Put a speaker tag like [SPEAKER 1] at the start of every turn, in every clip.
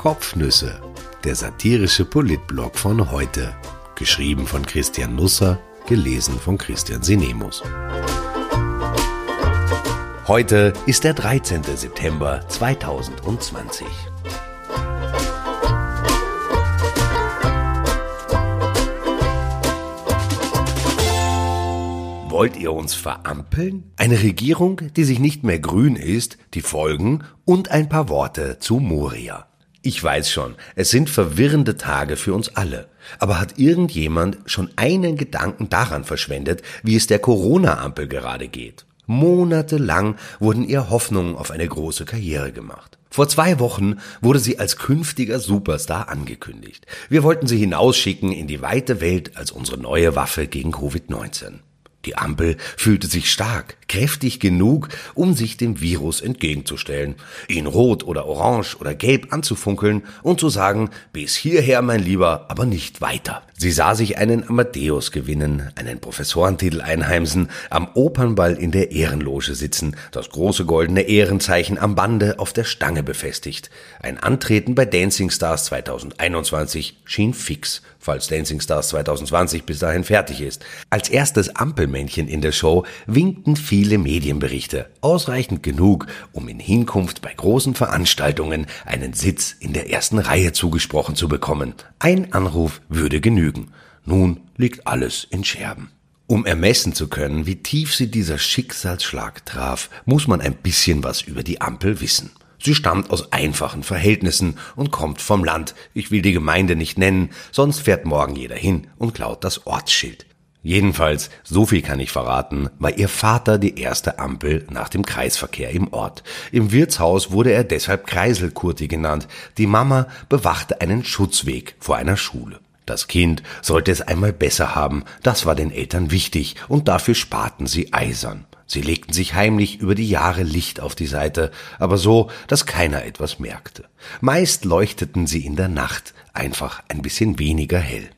[SPEAKER 1] Kopfnüsse, der satirische Politblog von heute. Geschrieben von Christian Nusser, gelesen von Christian Sinemus. Heute ist der 13. September 2020. Wollt ihr uns verampeln? Eine Regierung, die sich nicht mehr grün ist, die Folgen und ein paar Worte zu Moria. Ich weiß schon, es sind verwirrende Tage für uns alle. Aber hat irgendjemand schon einen Gedanken daran verschwendet, wie es der Corona-Ampel gerade geht? Monatelang wurden ihr Hoffnungen auf eine große Karriere gemacht. Vor zwei Wochen wurde sie als künftiger Superstar angekündigt. Wir wollten sie hinausschicken in die weite Welt als unsere neue Waffe gegen Covid-19. Die Ampel fühlte sich stark, kräftig genug, um sich dem Virus entgegenzustellen, ihn rot oder orange oder gelb anzufunkeln und zu sagen, bis hierher, mein Lieber, aber nicht weiter. Sie sah sich einen Amadeus gewinnen, einen Professorentitel einheimsen, am Opernball in der Ehrenloge sitzen, das große goldene Ehrenzeichen am Bande auf der Stange befestigt. Ein Antreten bei Dancing Stars 2021 schien fix, falls Dancing Stars 2020 bis dahin fertig ist. Als erstes Ampelmännchen in der Show winkten viele Medienberichte, ausreichend genug, um in Hinkunft bei großen Veranstaltungen einen Sitz in der ersten Reihe zugesprochen zu bekommen. Ein Anruf würde genügen. Nun liegt alles in Scherben. Um ermessen zu können, wie tief sie dieser Schicksalsschlag traf, muss man ein bisschen was über die Ampel wissen. Sie stammt aus einfachen Verhältnissen und kommt vom Land. Ich will die Gemeinde nicht nennen, sonst fährt morgen jeder hin und klaut das Ortsschild. Jedenfalls, so viel kann ich verraten, war ihr Vater die erste Ampel nach dem Kreisverkehr im Ort. Im Wirtshaus wurde er deshalb Kreiselkurti genannt. Die Mama bewachte einen Schutzweg vor einer Schule. Das Kind sollte es einmal besser haben, das war den Eltern wichtig, und dafür sparten sie eisern. Sie legten sich heimlich über die Jahre Licht auf die Seite, aber so, dass keiner etwas merkte. Meist leuchteten sie in der Nacht, einfach ein bisschen weniger hell.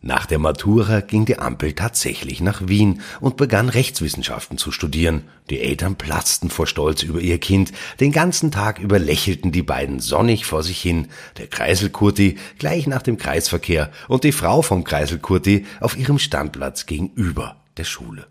[SPEAKER 1] Nach der Matura ging die Ampel tatsächlich nach Wien und begann Rechtswissenschaften zu studieren. Die Eltern platzten vor Stolz über ihr Kind. Den ganzen Tag über lächelten die beiden sonnig vor sich hin. Der Kreiselkurti gleich nach dem Kreisverkehr und die Frau vom Kreiselkurti auf ihrem Standplatz gegenüber der Schule.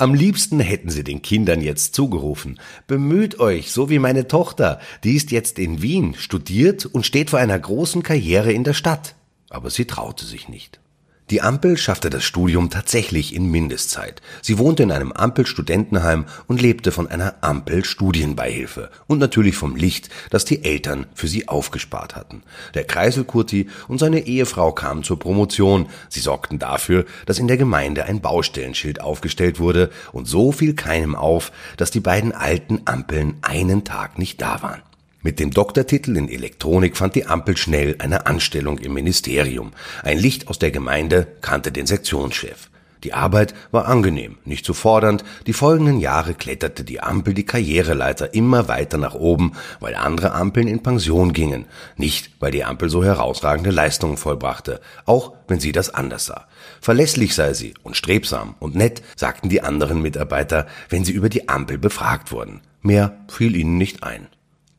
[SPEAKER 1] Am liebsten hätten sie den Kindern jetzt zugerufen, bemüht euch, so wie meine Tochter, die ist jetzt in Wien, studiert und steht vor einer großen Karriere in der Stadt. Aber sie traute sich nicht. Die Ampel schaffte das Studium tatsächlich in Mindestzeit. Sie wohnte in einem Ampel-Studentenheim und lebte von einer Ampel-Studienbeihilfe und natürlich vom Licht, das die Eltern für sie aufgespart hatten. Der Kreiselkurti und seine Ehefrau kamen zur Promotion. Sie sorgten dafür, dass in der Gemeinde ein Baustellenschild aufgestellt wurde und so fiel keinem auf, dass die beiden alten Ampeln einen Tag nicht da waren. Mit dem Doktortitel in Elektronik fand die Ampel schnell eine Anstellung im Ministerium. Ein Licht aus der Gemeinde kannte den Sektionschef. Die Arbeit war angenehm, nicht zu fordernd. Die folgenden Jahre kletterte die Ampel die Karriereleiter immer weiter nach oben, weil andere Ampeln in Pension gingen. Nicht, weil die Ampel so herausragende Leistungen vollbrachte, auch wenn sie das anders sah. Verlässlich sei sie und strebsam und nett, sagten die anderen Mitarbeiter, wenn sie über die Ampel befragt wurden. Mehr fiel ihnen nicht ein.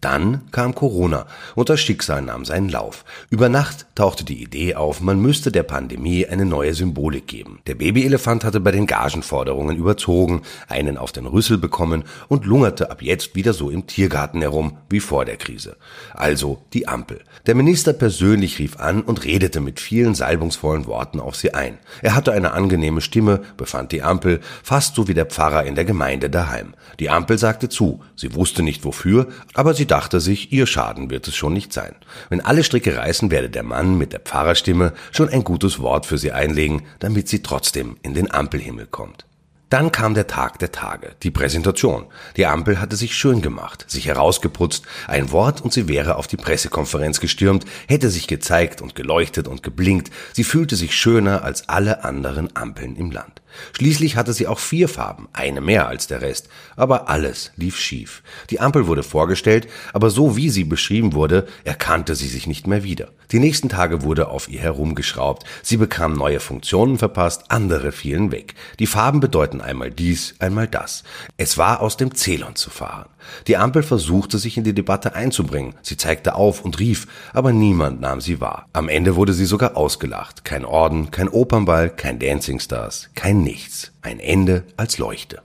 [SPEAKER 1] Dann kam Corona und das Schicksal nahm seinen Lauf. Über Nacht tauchte die Idee auf, man müsste der Pandemie eine neue Symbolik geben. Der Babyelefant hatte bei den Gagenforderungen überzogen, einen auf den Rüssel bekommen und lungerte ab jetzt wieder so im Tiergarten herum wie vor der Krise. Also die Ampel. Der Minister persönlich rief an und redete mit vielen salbungsvollen Worten auf sie ein. Er hatte eine angenehme Stimme, befand die Ampel, fast so wie der Pfarrer in der Gemeinde daheim. Die Ampel sagte zu, sie wusste nicht wofür, aber sie dachte sich, ihr Schaden wird es schon nicht sein. Wenn alle Stricke reißen, werde der Mann mit der Pfarrerstimme schon ein gutes Wort für sie einlegen, damit sie trotzdem in den Ampelhimmel kommt. Dann kam der Tag der Tage, die Präsentation. Die Ampel hatte sich schön gemacht, sich herausgeputzt, ein Wort und sie wäre auf die Pressekonferenz gestürmt, hätte sich gezeigt und geleuchtet und geblinkt, sie fühlte sich schöner als alle anderen Ampeln im Land. Schließlich hatte sie auch vier Farben, eine mehr als der Rest, aber alles lief schief. Die Ampel wurde vorgestellt, aber so wie sie beschrieben wurde, erkannte sie sich nicht mehr wieder. Die nächsten Tage wurde auf ihr herumgeschraubt, sie bekam neue Funktionen verpasst, andere fielen weg. Die Farben bedeuten einmal dies, einmal das. Es war aus dem Zelon zu fahren. Die Ampel versuchte sich in die Debatte einzubringen, sie zeigte auf und rief, aber niemand nahm sie wahr. Am Ende wurde sie sogar ausgelacht. Kein Orden, kein Opernball, kein Dancing Stars, kein Nichts. Ein Ende als Leuchte.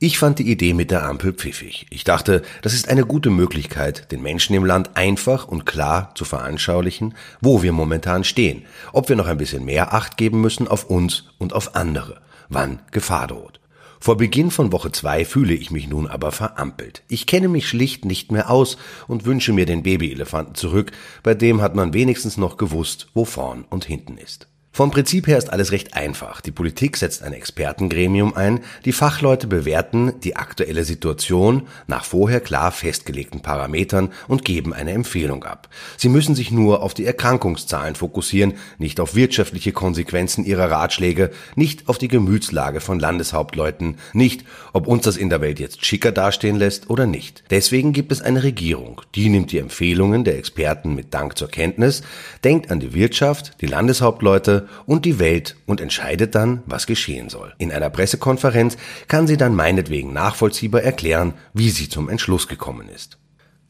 [SPEAKER 1] Ich fand die Idee mit der Ampel pfiffig. Ich dachte, das ist eine gute Möglichkeit, den Menschen im Land einfach und klar zu veranschaulichen, wo wir momentan stehen, ob wir noch ein bisschen mehr Acht geben müssen auf uns und auf andere, wann Gefahr droht. Vor Beginn von Woche zwei fühle ich mich nun aber verampelt. Ich kenne mich schlicht nicht mehr aus und wünsche mir den Babyelefanten zurück, bei dem hat man wenigstens noch gewusst, wo vorn und hinten ist. Vom Prinzip her ist alles recht einfach. Die Politik setzt ein Expertengremium ein, die Fachleute bewerten die aktuelle Situation nach vorher klar festgelegten Parametern und geben eine Empfehlung ab. Sie müssen sich nur auf die Erkrankungszahlen fokussieren, nicht auf wirtschaftliche Konsequenzen ihrer Ratschläge, nicht auf die Gemütslage von Landeshauptleuten, nicht, ob uns das in der Welt jetzt schicker dastehen lässt oder nicht. Deswegen gibt es eine Regierung, die nimmt die Empfehlungen der Experten mit Dank zur Kenntnis, denkt an die Wirtschaft, die Landeshauptleute, und die Welt und entscheidet dann, was geschehen soll. In einer Pressekonferenz kann sie dann meinetwegen nachvollziehbar erklären, wie sie zum Entschluss gekommen ist.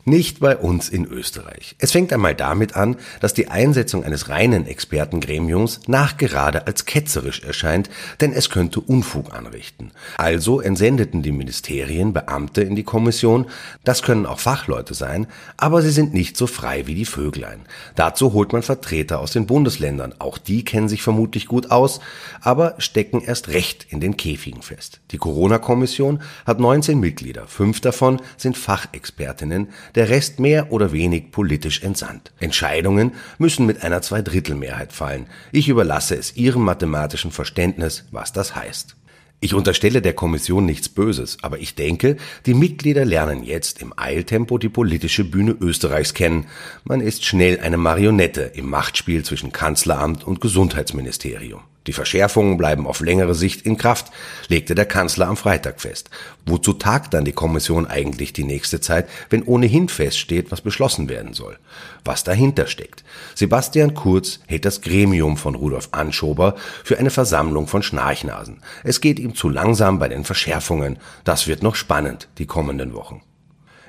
[SPEAKER 1] Nicht bei uns in Österreich. Es fängt einmal damit an, dass die Einsetzung eines reinen Expertengremiums nachgerade als ketzerisch erscheint, denn es könnte Unfug anrichten. Also entsendeten die Ministerien Beamte in die Kommission, das können auch Fachleute sein, aber sie sind nicht so frei wie die Vöglein. Dazu holt man Vertreter aus den Bundesländern, auch die kennen sich vermutlich gut aus, aber stecken erst recht in den Käfigen fest. Die Corona-Kommission hat 19 Mitglieder, fünf davon sind Fachexpertinnen, der Rest mehr oder wenig politisch entsandt. Entscheidungen müssen mit einer Zweidrittelmehrheit fallen. Ich überlasse es Ihrem mathematischen Verständnis, was das heißt. Ich unterstelle der Kommission nichts Böses, aber ich denke, die Mitglieder lernen jetzt im Eiltempo die politische Bühne Österreichs kennen. Man ist schnell eine Marionette im Machtspiel zwischen Kanzleramt und Gesundheitsministerium. Die Verschärfungen bleiben auf längere Sicht in Kraft, legte der Kanzler am Freitag fest. Wozu tagt dann die Kommission eigentlich die nächste Zeit, wenn ohnehin feststeht, was beschlossen werden soll? Was dahinter steckt? Sebastian Kurz hält das Gremium von Rudolf Anschober für eine Versammlung von Schnarchnasen. Es geht ihm zu langsam bei den Verschärfungen. Das wird noch spannend, die kommenden Wochen.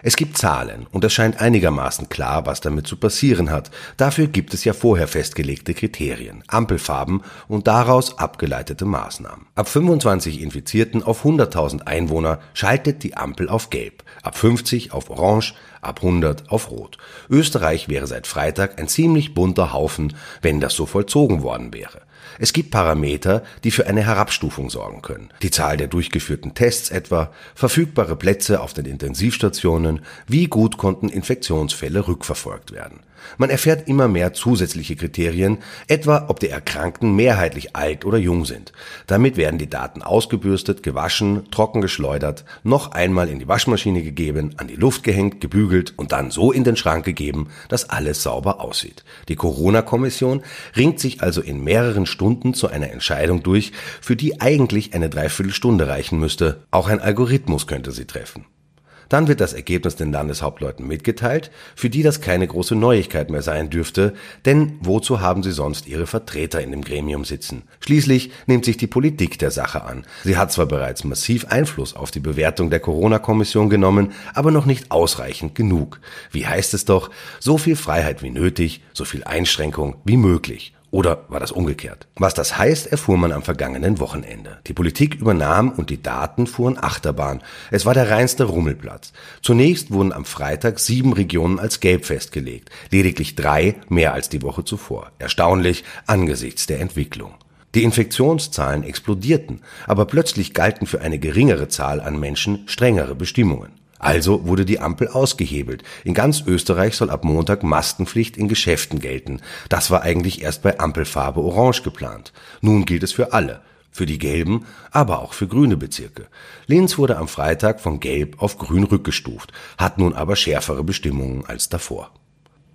[SPEAKER 1] Es gibt Zahlen und es scheint einigermaßen klar, was damit zu passieren hat. Dafür gibt es ja vorher festgelegte Kriterien, Ampelfarben und daraus abgeleitete Maßnahmen. Ab 25 Infizierten auf 100.000 Einwohner schaltet die Ampel auf Gelb, ab 50 auf Orange, ab 100 auf Rot. Österreich wäre seit Freitag ein ziemlich bunter Haufen, wenn das so vollzogen worden wäre. Es gibt Parameter, die für eine Herabstufung sorgen können. Die Zahl der durchgeführten Tests etwa, verfügbare Plätze auf den Intensivstationen, wie gut konnten Infektionsfälle rückverfolgt werden. Man erfährt immer mehr zusätzliche Kriterien, etwa ob die Erkrankten mehrheitlich alt oder jung sind. Damit werden die Daten ausgebürstet, gewaschen, trocken geschleudert, noch einmal in die Waschmaschine gegeben, an die Luft gehängt, gebügelt und dann so in den Schrank gegeben, dass alles sauber aussieht. Die Corona-Kommission ringt sich also in mehreren Stunden zu einer Entscheidung durch, für die eigentlich eine Dreiviertelstunde reichen müsste. Auch ein Algorithmus könnte sie treffen. Dann wird das Ergebnis den Landeshauptleuten mitgeteilt, für die das keine große Neuigkeit mehr sein dürfte, denn wozu haben sie sonst ihre Vertreter in dem Gremium sitzen? Schließlich nimmt sich die Politik der Sache an. Sie hat zwar bereits massiv Einfluss auf die Bewertung der Corona-Kommission genommen, aber noch nicht ausreichend genug. Wie heißt es doch, so viel Freiheit wie nötig, so viel Einschränkung wie möglich. Oder war das umgekehrt? Was das heißt, erfuhr man am vergangenen Wochenende. Die Politik übernahm und die Daten fuhren Achterbahn. Es war der reinste Rummelplatz. Zunächst wurden am Freitag sieben Regionen als gelb festgelegt, lediglich drei mehr als die Woche zuvor. Erstaunlich angesichts der Entwicklung. Die Infektionszahlen explodierten, aber plötzlich galten für eine geringere Zahl an Menschen strengere Bestimmungen. Also wurde die Ampel ausgehebelt. In ganz Österreich soll ab Montag Maskenpflicht in Geschäften gelten. Das war eigentlich erst bei Ampelfarbe Orange geplant. Nun gilt es für alle. Für die gelben, aber auch für grüne Bezirke. Linz wurde am Freitag von gelb auf grün rückgestuft, hat nun aber schärfere Bestimmungen als davor.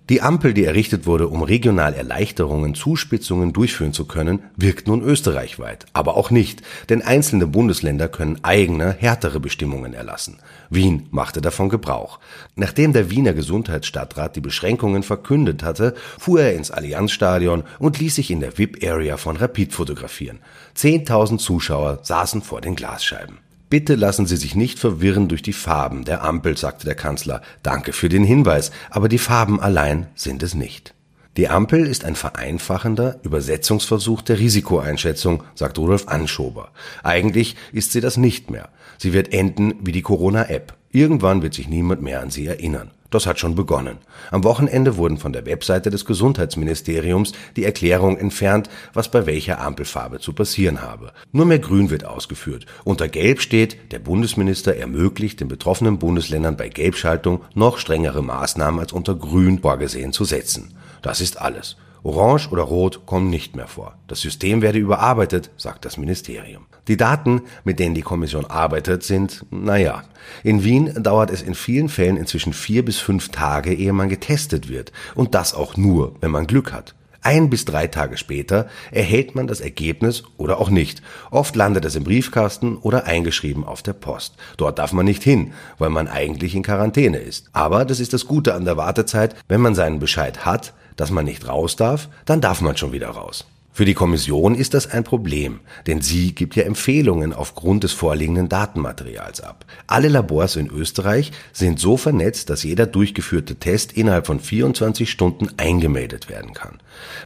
[SPEAKER 1] Die Ampel, die errichtet wurde, um regional Erleichterungen, Zuspitzungen durchführen zu können, wirkt nun österreichweit. Aber auch nicht, denn einzelne Bundesländer können eigene, härtere Bestimmungen erlassen. Wien machte davon Gebrauch. Nachdem der Wiener Gesundheitsstadtrat die Beschränkungen verkündet hatte, fuhr er ins Allianzstadion und ließ sich in der VIP-Area von Rapid fotografieren. Zehntausend Zuschauer saßen vor den Glasscheiben. Bitte lassen Sie sich nicht verwirren durch die Farben der Ampel, sagte der Kanzler. Danke für den Hinweis, aber die Farben allein sind es nicht. Die Ampel ist ein vereinfachender Übersetzungsversuch der Risikoeinschätzung, sagt Rudolf Anschober. Eigentlich ist sie das nicht mehr. Sie wird enden wie die Corona-App. Irgendwann wird sich niemand mehr an sie erinnern. Das hat schon begonnen. Am Wochenende wurden von der Webseite des Gesundheitsministeriums die Erklärungen entfernt, was bei welcher Ampelfarbe zu passieren habe. Nur mehr Grün wird ausgeführt. Unter Gelb steht, der Bundesminister ermöglicht den betroffenen Bundesländern bei Gelbschaltung noch strengere Maßnahmen als unter Grün vorgesehen zu setzen. Das ist alles. Orange oder Rot kommen nicht mehr vor. Das System werde überarbeitet, sagt das Ministerium. Die Daten, mit denen die Kommission arbeitet, sind, naja, in Wien dauert es in vielen Fällen inzwischen vier bis fünf Tage, ehe man getestet wird. Und das auch nur, wenn man Glück hat. Ein bis drei Tage später erhält man das Ergebnis oder auch nicht. Oft landet es im Briefkasten oder eingeschrieben auf der Post. Dort darf man nicht hin, weil man eigentlich in Quarantäne ist. Aber das ist das Gute an der Wartezeit. Wenn man seinen Bescheid hat, dass man nicht raus darf, dann darf man schon wieder raus. Für die Kommission ist das ein Problem, denn sie gibt ja Empfehlungen aufgrund des vorliegenden Datenmaterials ab. Alle Labors in Österreich sind so vernetzt, dass jeder durchgeführte Test innerhalb von 24 Stunden eingemeldet werden kann.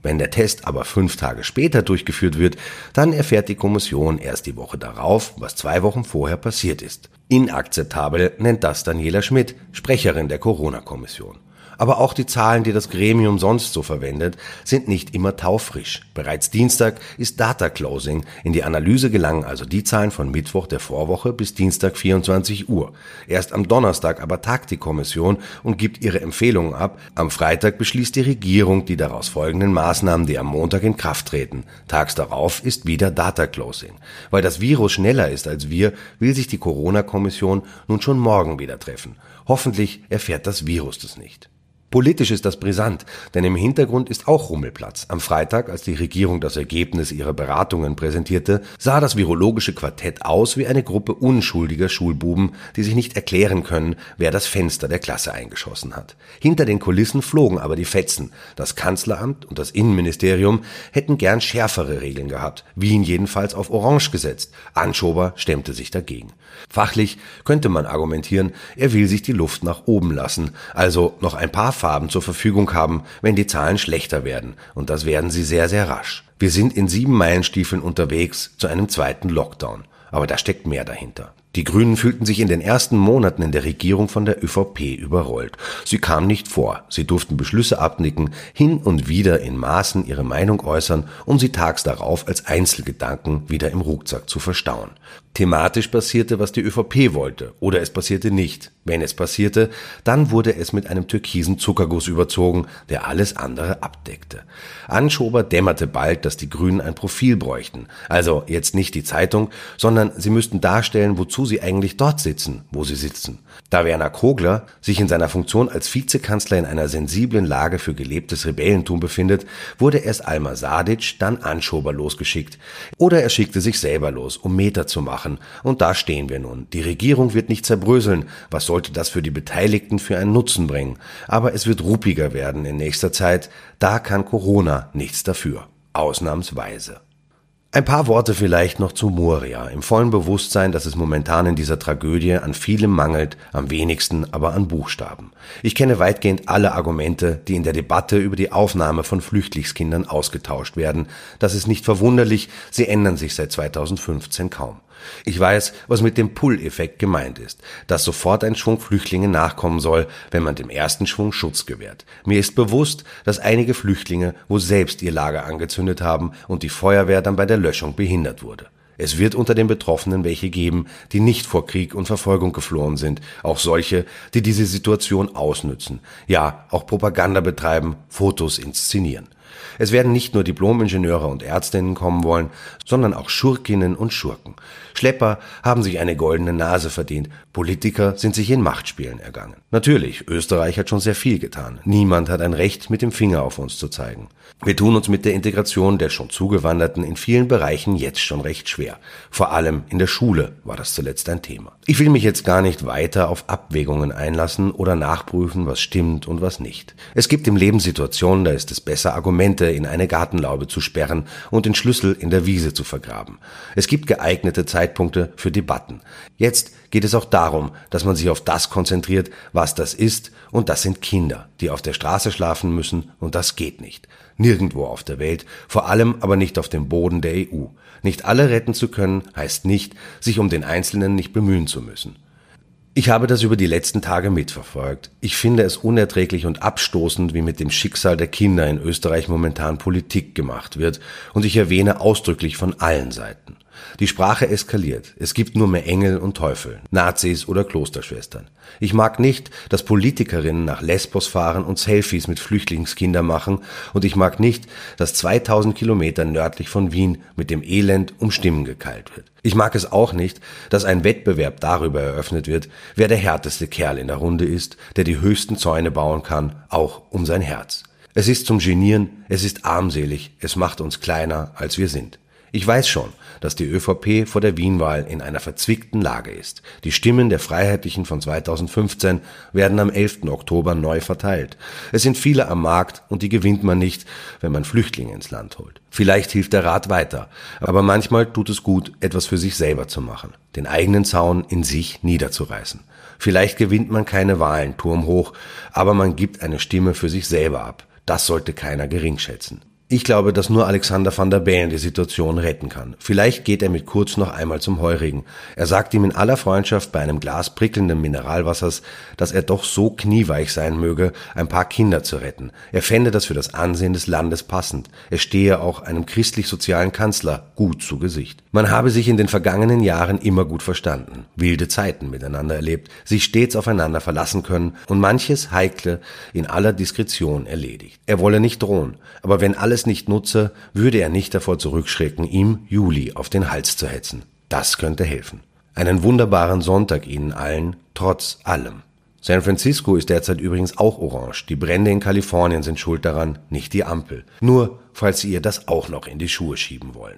[SPEAKER 1] Wenn der Test aber fünf Tage später durchgeführt wird, dann erfährt die Kommission erst die Woche darauf, was zwei Wochen vorher passiert ist. Inakzeptabel nennt das Daniela Schmidt, Sprecherin der Corona-Kommission. Aber auch die Zahlen, die das Gremium sonst so verwendet, sind nicht immer taufrisch. Bereits Dienstag ist Data Closing. In die Analyse gelangen also die Zahlen von Mittwoch der Vorwoche bis Dienstag 24 Uhr. Erst am Donnerstag aber tagt die Kommission und gibt ihre Empfehlungen ab. Am Freitag beschließt die Regierung die daraus folgenden Maßnahmen, die am Montag in Kraft treten. Tags darauf ist wieder Data Closing. Weil das Virus schneller ist als wir, will sich die Corona-Kommission nun schon morgen wieder treffen. Hoffentlich erfährt das Virus das nicht. Politisch ist das brisant, denn im Hintergrund ist auch Rummelplatz. Am Freitag, als die Regierung das Ergebnis ihrer Beratungen präsentierte, sah das virologische Quartett aus wie eine Gruppe unschuldiger Schulbuben, die sich nicht erklären können, wer das Fenster der Klasse eingeschossen hat. Hinter den Kulissen flogen aber die Fetzen. Das Kanzleramt und das Innenministerium hätten gern schärfere Regeln gehabt, Wien jedenfalls auf Orange gesetzt. Anschober stemmte sich dagegen. Fachlich könnte man argumentieren, er will sich die Luft nach oben lassen, also noch ein paar Farben zur Verfügung haben, wenn die Zahlen schlechter werden. Und das werden sie sehr, sehr rasch. Wir sind in sieben Meilenstiefeln unterwegs zu einem zweiten Lockdown. Aber da steckt mehr dahinter. Die Grünen fühlten sich in den ersten Monaten in der Regierung von der ÖVP überrollt. Sie kam nicht vor. Sie durften Beschlüsse abnicken, hin und wieder in Maßen ihre Meinung äußern, um sie tags darauf als Einzelgedanken wieder im Rucksack zu verstauen. Thematisch passierte, was die ÖVP wollte, oder es passierte nicht. Wenn es passierte, dann wurde es mit einem türkisen Zuckerguss überzogen, der alles andere abdeckte. Anschober dämmerte bald, dass die Grünen ein Profil bräuchten. Also jetzt nicht die Zeitung, sondern sie müssten darstellen, wozu sie eigentlich dort sitzen, wo sie sitzen. Da Werner Kogler sich in seiner Funktion als Vizekanzler in einer sensiblen Lage für gelebtes Rebellentum befindet, wurde erst Alma Sadic, dann Anschober losgeschickt. Oder er schickte sich selber los, um Meter zu machen. Und da stehen wir nun. Die Regierung wird nicht zerbröseln. Was sollte das für die Beteiligten für einen Nutzen bringen? Aber es wird ruppiger werden in nächster Zeit. Da kann Corona nichts dafür. Ausnahmsweise. Ein paar Worte vielleicht noch zu Moria, im vollen Bewusstsein, dass es momentan in dieser Tragödie an vielem mangelt, am wenigsten aber an Buchstaben. Ich kenne weitgehend alle Argumente, die in der Debatte über die Aufnahme von Flüchtlingskindern ausgetauscht werden. Das ist nicht verwunderlich, sie ändern sich seit 2015 kaum. Ich weiß, was mit dem Pull-Effekt gemeint ist, dass sofort ein Schwung Flüchtlinge nachkommen soll, wenn man dem ersten Schwung Schutz gewährt. Mir ist bewusst, dass einige Flüchtlinge wohl selbst ihr Lager angezündet haben und die Feuerwehr dann bei der Löschung behindert wurde. Es wird unter den Betroffenen welche geben, die nicht vor Krieg und Verfolgung geflohen sind, auch solche, die diese Situation ausnützen, ja, auch Propaganda betreiben, Fotos inszenieren. Es werden nicht nur Diplomingenieure und Ärztinnen kommen wollen, sondern auch Schurkinnen und Schurken. Schlepper haben sich eine goldene Nase verdient, Politiker sind sich in Machtspielen ergangen. Natürlich, Österreich hat schon sehr viel getan. Niemand hat ein Recht, mit dem Finger auf uns zu zeigen. Wir tun uns mit der Integration der schon Zugewanderten in vielen Bereichen jetzt schon recht schwer. Vor allem in der Schule war das zuletzt ein Thema. Ich will mich jetzt gar nicht weiter auf Abwägungen einlassen oder nachprüfen, was stimmt und was nicht. Es gibt im Leben Situationen, da ist es besser, Argumente in eine Gartenlaube zu sperren und den Schlüssel in der Wiese zu vergraben. Es gibt geeignete Zeitpunkte für Debatten. Jetzt geht es auch darum, dass man sich auf das konzentriert, was das ist, und das sind Kinder, die auf der Straße schlafen müssen, und das geht nicht. Nirgendwo auf der Welt, vor allem aber nicht auf dem Boden der EU. Nicht alle retten zu können, heißt nicht, sich um den Einzelnen nicht bemühen zu müssen. Ich habe das über die letzten Tage mitverfolgt. Ich finde es unerträglich und abstoßend, wie mit dem Schicksal der Kinder in Österreich momentan Politik gemacht wird, und ich erwähne ausdrücklich von allen Seiten. Die Sprache eskaliert. Es gibt nur mehr Engel und Teufel, Nazis oder Klosterschwestern. Ich mag nicht, dass Politikerinnen nach Lesbos fahren und Selfies mit Flüchtlingskindern machen und ich mag nicht, dass 2000 Kilometer nördlich von Wien mit dem Elend um Stimmen gekeilt wird. Ich mag es auch nicht, dass ein Wettbewerb darüber eröffnet wird, wer der härteste Kerl in der Runde ist, der die höchsten Zäune bauen kann, auch um sein Herz. Es ist zum Genieren, es ist armselig, es macht uns kleiner, als wir sind. Ich weiß schon, dass die ÖVP vor der Wienwahl in einer verzwickten Lage ist. Die Stimmen der Freiheitlichen von 2015 werden am 11. Oktober neu verteilt. Es sind viele am Markt und die gewinnt man nicht, wenn man Flüchtlinge ins Land holt. Vielleicht hilft der Rat weiter, aber manchmal tut es gut, etwas für sich selber zu machen, den eigenen Zaun in sich niederzureißen. Vielleicht gewinnt man keine Wahlen turmhoch, aber man gibt eine Stimme für sich selber ab. Das sollte keiner geringschätzen. Ich glaube, dass nur Alexander van der Bellen die Situation retten kann. Vielleicht geht er mit Kurz noch einmal zum Heurigen. Er sagt ihm in aller Freundschaft bei einem Glas prickelnden Mineralwassers, dass er doch so knieweich sein möge, ein paar Kinder zu retten. Er fände das für das Ansehen des Landes passend. Er stehe auch einem christlich-sozialen Kanzler gut zu Gesicht. Man habe sich in den vergangenen Jahren immer gut verstanden, wilde Zeiten miteinander erlebt, sich stets aufeinander verlassen können und manches Heikle in aller Diskretion erledigt. Er wolle nicht drohen, aber wenn alles alles nicht nutze, würde er nicht davor zurückschrecken, ihm Juli auf den Hals zu hetzen. Das könnte helfen. Einen wunderbaren Sonntag Ihnen allen, trotz allem. San Francisco ist derzeit übrigens auch orange. Die Brände in Kalifornien sind schuld daran, nicht die Ampel. Nur, falls Sie ihr das auch noch in die Schuhe schieben wollen.